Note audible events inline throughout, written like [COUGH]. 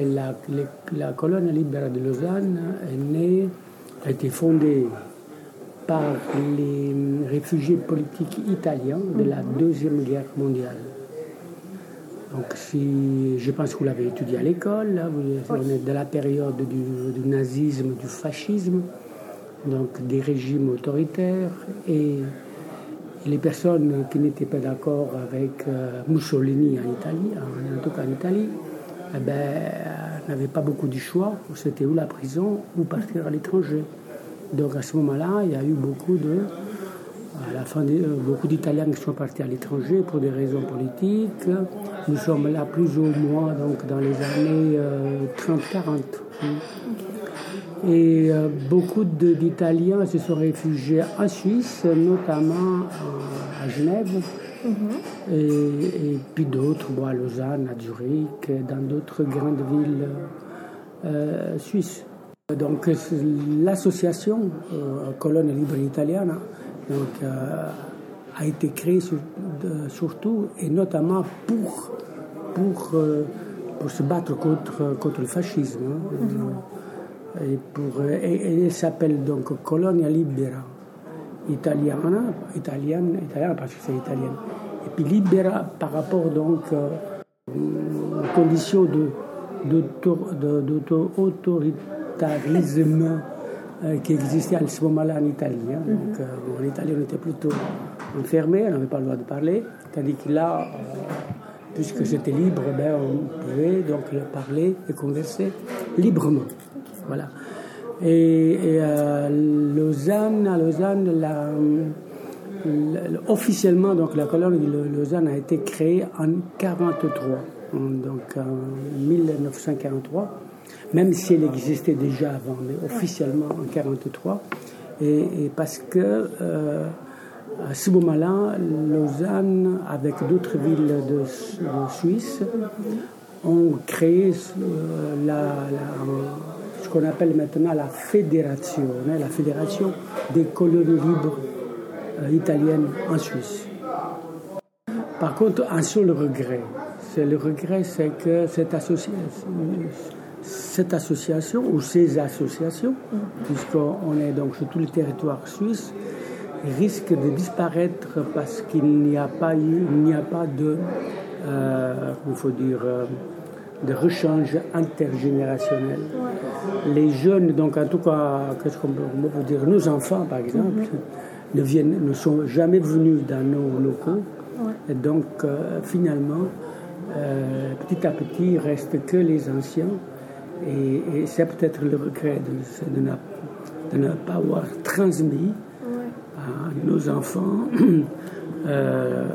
La, la colonne libérale de Lausanne est née, a été fondée par les réfugiés politiques italiens de la Deuxième Guerre mondiale. Donc, si, je pense que vous l'avez étudié à l'école, vous, on est de la période du, du, nazisme, du fascisme, donc des régimes autoritaires et, et les personnes qui n'étaient pas d'accord avec euh, Mussolini en Italie, en, en tout cas en Italie, eh ben, n'avaient pas beaucoup de choix. C'était ou la prison ou partir à l'étranger. Donc à ce moment-là, il y a eu beaucoup de, à la fin, de, euh, beaucoup d'Italiens qui sont partis à l'étranger pour des raisons politiques. Nous sommes là plus ou moins donc dans les années euh, 30-40. Et euh, beaucoup de, d'Italiens se sont réfugiés en Suisse, notamment à Genève. Mm-hmm. Et, et, puis d'autres, bon, à Lausanne, à Zurich, dans d'autres grandes villes euh, suisses. Donc l'association euh, Colonne Libre Italiana donc, euh, a été créée sur, surtout et notamment pour, pour, euh, pour se battre contre, contre le fascisme. Hein, mm-hmm. et, pour, et, et elle s'appelle donc Colonia Libera Italiana, italienne, italienne parce que c'est italien. Et puis libera par rapport donc euh, aux conditions de, d'autoritarisme euh, qui existait à ce moment-là en Italie. Hein. Donc, euh, bon, en Italie, on était plutôt enfermé, on n'avait pas le droit de parler, tandis que là, euh, puisque c'était libre, ben, on pouvait donc parler et converser librement. Voilà. Et, et euh, Lausanne, à Lausanne, la, officiellement, donc la colonne de Lausanne a été créée en 43, donc en 1943, même si elle existait déjà avant, mais officiellement en 43, et, et parce que euh, à ce moment-là, Lausanne, avec d'autres villes de, de, Suisse, ont créé euh, la, la ce qu'on appelle maintenant la fédération, hein, la fédération des colonies libres euh, italiennes en Suisse. Par contre, un seul regret, c'est le regret, c'est que cette association, cette association ou ces associations, puisqu'on est donc sur tout le territoire suisse, risque de disparaître parce qu'il n'y a pas eu, il n'y a pas de, euh, il faut dire. De rechange intergénérationnel. Les jeunes, donc en tout cas, qu'est-ce qu'on peut dire, nos enfants par exemple, -hmm. ne, viennent, ne sont jamais venus dans nos locaux. Et donc euh, finalement, euh, petit à petit, il reste que les anciens. Et, et c'est peut-être le regret de, de, ne, ne, pas avoir transmis à nos enfants [CLEARS THROAT] euh,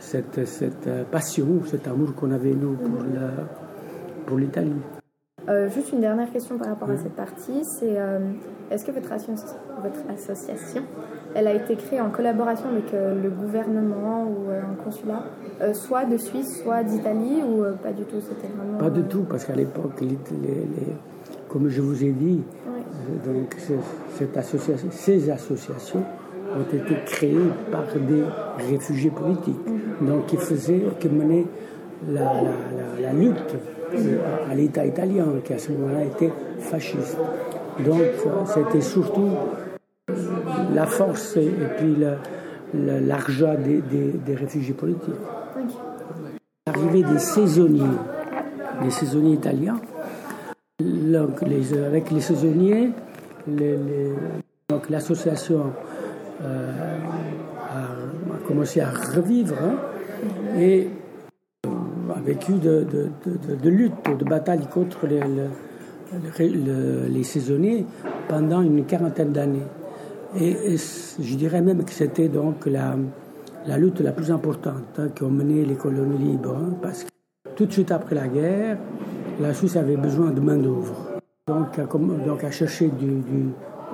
cette, cette, passion, cet amour qu'on avait nous pour la pour l'Italie. Euh, juste une dernière question par rapport à cette partie, c'est euh, est-ce que votre, votre, association, elle a été créée en collaboration avec euh, le gouvernement ou un consulat, soit de Suisse, soit d'Italie, ou pas du tout C'était vraiment. Pas du tout, parce qu'à l'époque, les, les, les, comme je vous ai dit, oui. donc cette association, ces associations ont été créées par des réfugiés politiques, mmh. donc qui faisaient, qui menaient la, lutte à l'État italien, qui à ce moment-là était fasciste. Donc c'était surtout la force et puis l'argent des, des, réfugiés politiques. L'arrivée des saisonniers, des saisonniers italiens, avec les saisonniers, l'association euh, a, a, commencé à revivre hein, et vécu de, de, de, de, lutte, de bataille contre les, les, les, saisonniers pendant une quarantaine d'années. Et, je dirais même que c'était donc la, la lutte la plus importante hein, qui ont mené les colonies libres, hein, parce que tout de suite après la guerre, la Suisse avait besoin de main-d'œuvre. Donc, donc à chercher du,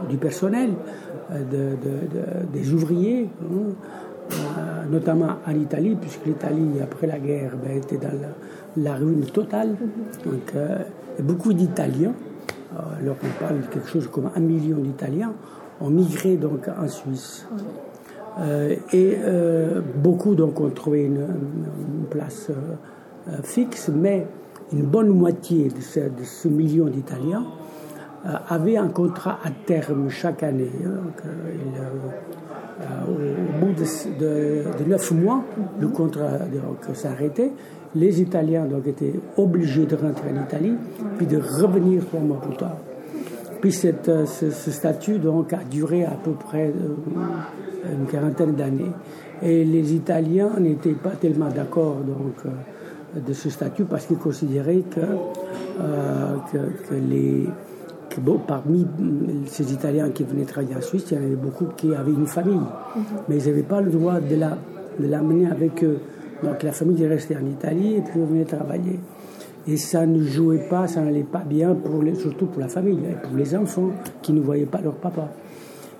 du, personnel, euh, de, de, des ouvriers, hein, notamment en Italie, puisque l'Italie, après la guerre, ben, était dans la, ruine totale. Donc, euh, beaucoup d'Italiens, euh, alors qu'on parle de quelque chose comme un million d'Italiens, ont migré donc en Suisse. Euh, et beaucoup ont trouvé une, place fixe, mais une bonne moitié de ce million d'Italiens avaient un contrat à terme chaque année. Hein. au, bout de, neuf mois, le contrat s'arrêtait. Les Italiens donc, étaient obligés de rentrer en Italie, puis de revenir trois mois plus tard. Puis cette, ce, ce, statut donc, a duré à peu près une quarantaine d'années. Et les Italiens n'étaient pas tellement d'accord donc, euh, de ce statut parce qu'ils considéraient que, euh, que, les, bon, parmi ces Italiens qui venaient travailler en Suisse, il y en avait beaucoup qui avaient une famille, mhm. mais ils n'avaient pas le droit de l'amener la, avec eux. Donc la famille est restée en Italie et puis venait travailler. Et ça ne jouait pas, ça n'allait pas bien, pour les, surtout pour la famille, pour les enfants qui ne voyaient pas leur papa.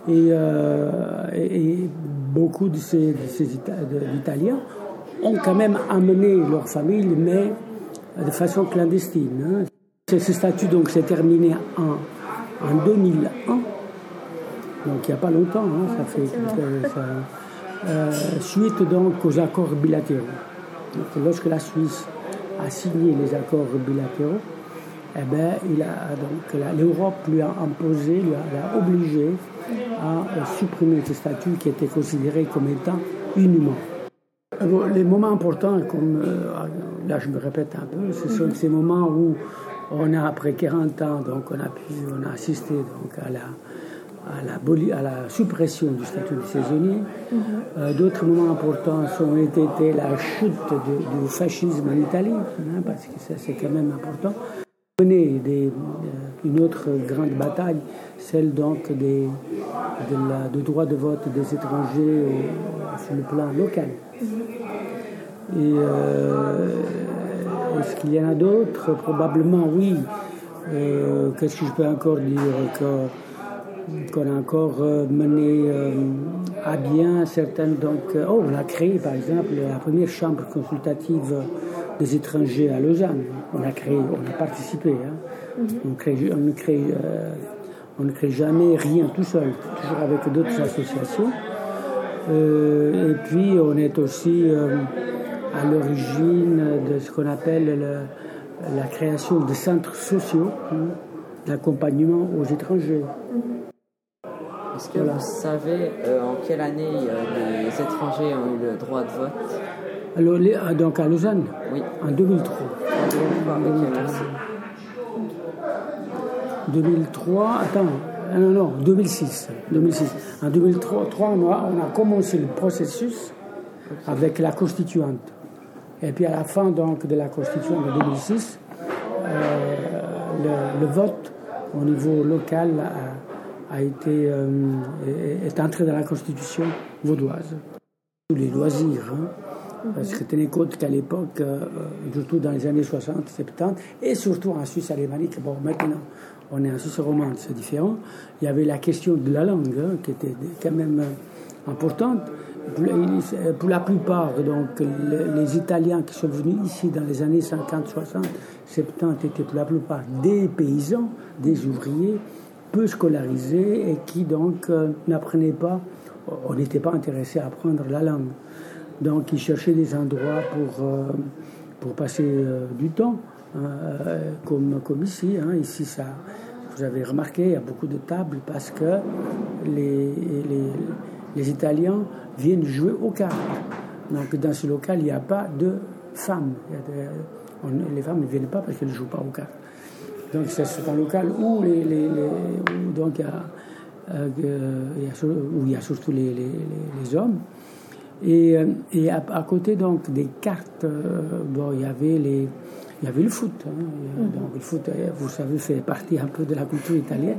Euh, et, et, beaucoup de ces, de ces Italiens ont quand même amené leur famille, mais de façon clandestine. Hein. Ce statut donc s'est terminé en, en 2001, donc il n'y a pas longtemps, hein, ça fait ça, euh, suite donc aux accords bilatéraux. Donc, lorsque la Suisse a signé les accords bilatéraux, eh ben, il a donc l'Europe lui a imposé, lui a, obligé à supprimer ce statut qui était considéré comme étant inhumain. les moments importants, comme euh, là je me répète un peu, ce sont ces moments où on a après 40 ans, donc on a pu, on a assisté donc à la à la, à la suppression du statut de saisonnier. Mm-hmm. Euh, d'autres moments importants ont été la chute du fascisme en Italie, hein, parce que ça c'est quand même important mener des, euh, une autre grande bataille, celle donc des, de la, du droit de vote des étrangers sur le plan local. Et euh, est-ce qu'il y en a d'autres Probablement oui. Euh, qu'est-ce que je peux encore dire qu'on a encore mené à bien certaines. Donc, oh, on a créé par exemple la première chambre consultative des étrangers à Lausanne. On a créé, on a participé. Hein. Mhm. on, crée, on, ne crée, euh, on, ne crée, jamais rien tout seul, toujours avec d'autres associations. Euh, et puis on est aussi euh, à l'origine de ce qu'on appelle la création de centres sociaux hein, d'accompagnement aux étrangers. Mhm. Est-ce que vous savez en quelle année les étrangers ont eu le droit de vote? Alors, ah, donc à Lausanne? Oui. En 2003. 2003, attends, ah, non, non, 2006. 2006. En 2003, on a, on a commencé le processus avec la constituante. Et puis à la fin donc, de la constituante de 2006, euh, le, vote au niveau local a, été, euh, est entré dans la constitution vaudoise. Tous les loisirs. Hein. Parce que tenez compte qu'à l'époque, euh, surtout dans les années 60, 70, et surtout en Suisse alémanique, bon, maintenant, on est en Suisse romande, c'est différent, il y avait la question de la langue, hein, qui était quand même importante. Pour la plupart, donc, les, Italiens qui sont venus ici dans les années 50, 60, 70 étaient pour la plupart des paysans, des ouvriers, peu scolarisés et qui donc euh, n'apprenaient pas, on n'était pas intéressé à apprendre la langue. Donc ils cherchaient des endroits pour, euh, pour passer euh, du temps, hein, comme, comme ici. Hein. Ici, ça, vous avez remarqué, il y a beaucoup de tables parce que les, les, les Italiens viennent jouer au cartes. Donc dans ce local, il n'y a pas de femmes. les femmes ne viennent pas parce qu'elles ne jouent pas au cartes. Donc c'est un local où, les, les, donc, il y a, où il y a surtout les, les hommes. Et, euh, et à, côté donc des cartes, euh, il y avait les, il y avait le foot. Hein. Mhm. Donc le foot, euh, vous savez, fait partie un peu de la culture italienne.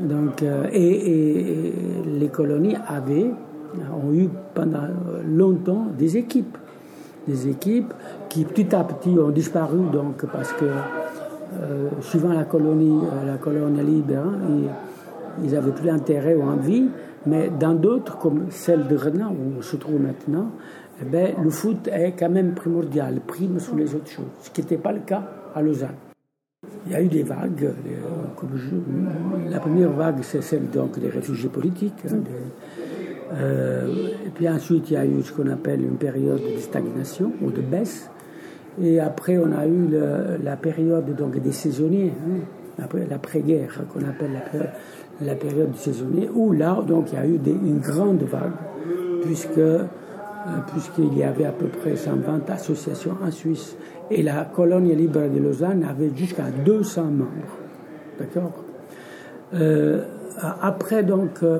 Donc, et, les colonies avaient, ont eu pendant longtemps des équipes, des équipes qui petit à petit ont disparu donc parce que suivant la colonie, la colonie libre, hein, ils n'avaient plus intérêt ou envie mais dans d'autres, comme celle de Renan, où on se trouve maintenant, eh ben, le foot est quand même primordial, prime sur les autres choses, ce qui n'était pas le cas à Lausanne. Il y a eu des vagues. La première vague, c'est celle donc, des réfugiés politiques. Hein, euh, et puis ensuite, il y a eu ce qu'on appelle une période de stagnation ou de baisse. Et après, on a eu la période donc, des saisonniers, hein, l'après-guerre, qu'on appelle la, période des saisonniers, où là, donc, il y a eu une grande vague, puisque puisqu'il y avait à peu près 120 associations en Suisse. Et la colonie libre de Lausanne avait jusqu'à 200 membres. D'accord? Euh, Après, donc, euh,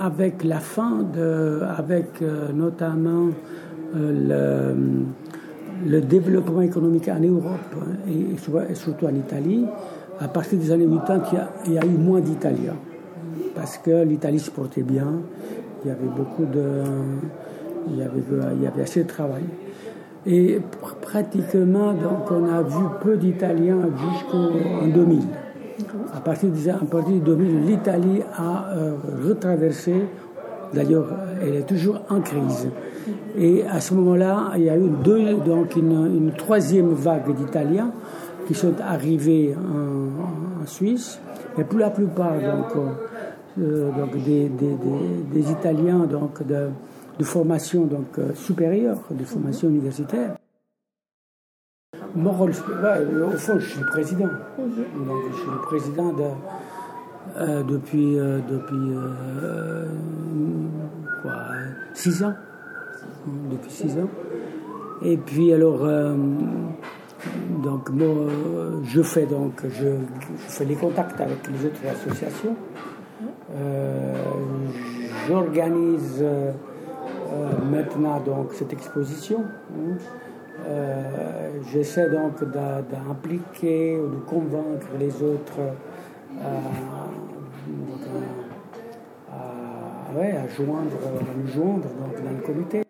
avec la fin de. avec notamment le, développement économique en Europe et, surtout en Italie, à partir des années 80, il y il y a eu moins d'Italiens. Parce que l'Italie se portait bien, il y avait beaucoup de il y avait, il y avait assez de travail. Et pratiquement, donc, on a vu peu d'Italiens jusqu'en 2000. À partir, de, à partir de 2000, l'Italie a euh, retraversé, d'ailleurs, elle est toujours en crise. Et à ce moment-là, il y a eu deux, donc une, troisième vague d'Italiens qui sont arrivés en, Suisse. Et pour la plupart, donc, euh, donc des, des, des, des, Italiens donc, de, de formation donc, euh, supérieure, de formation universitaire. Mon rôle, bah, au fond, je suis président. Mhm. Donc, je suis le président de, euh, depuis, euh, depuis quoi, six ans. Depuis six ans. Et puis, alors, donc, moi, je fais donc, je, je, fais les contacts avec les autres associations. J'organise euh, maintenant donc cette exposition. Hein. Euh, j'essaie donc d'impliquer ou de convaincre les autres à, à, joindre, nous joindre donc, dans le comité.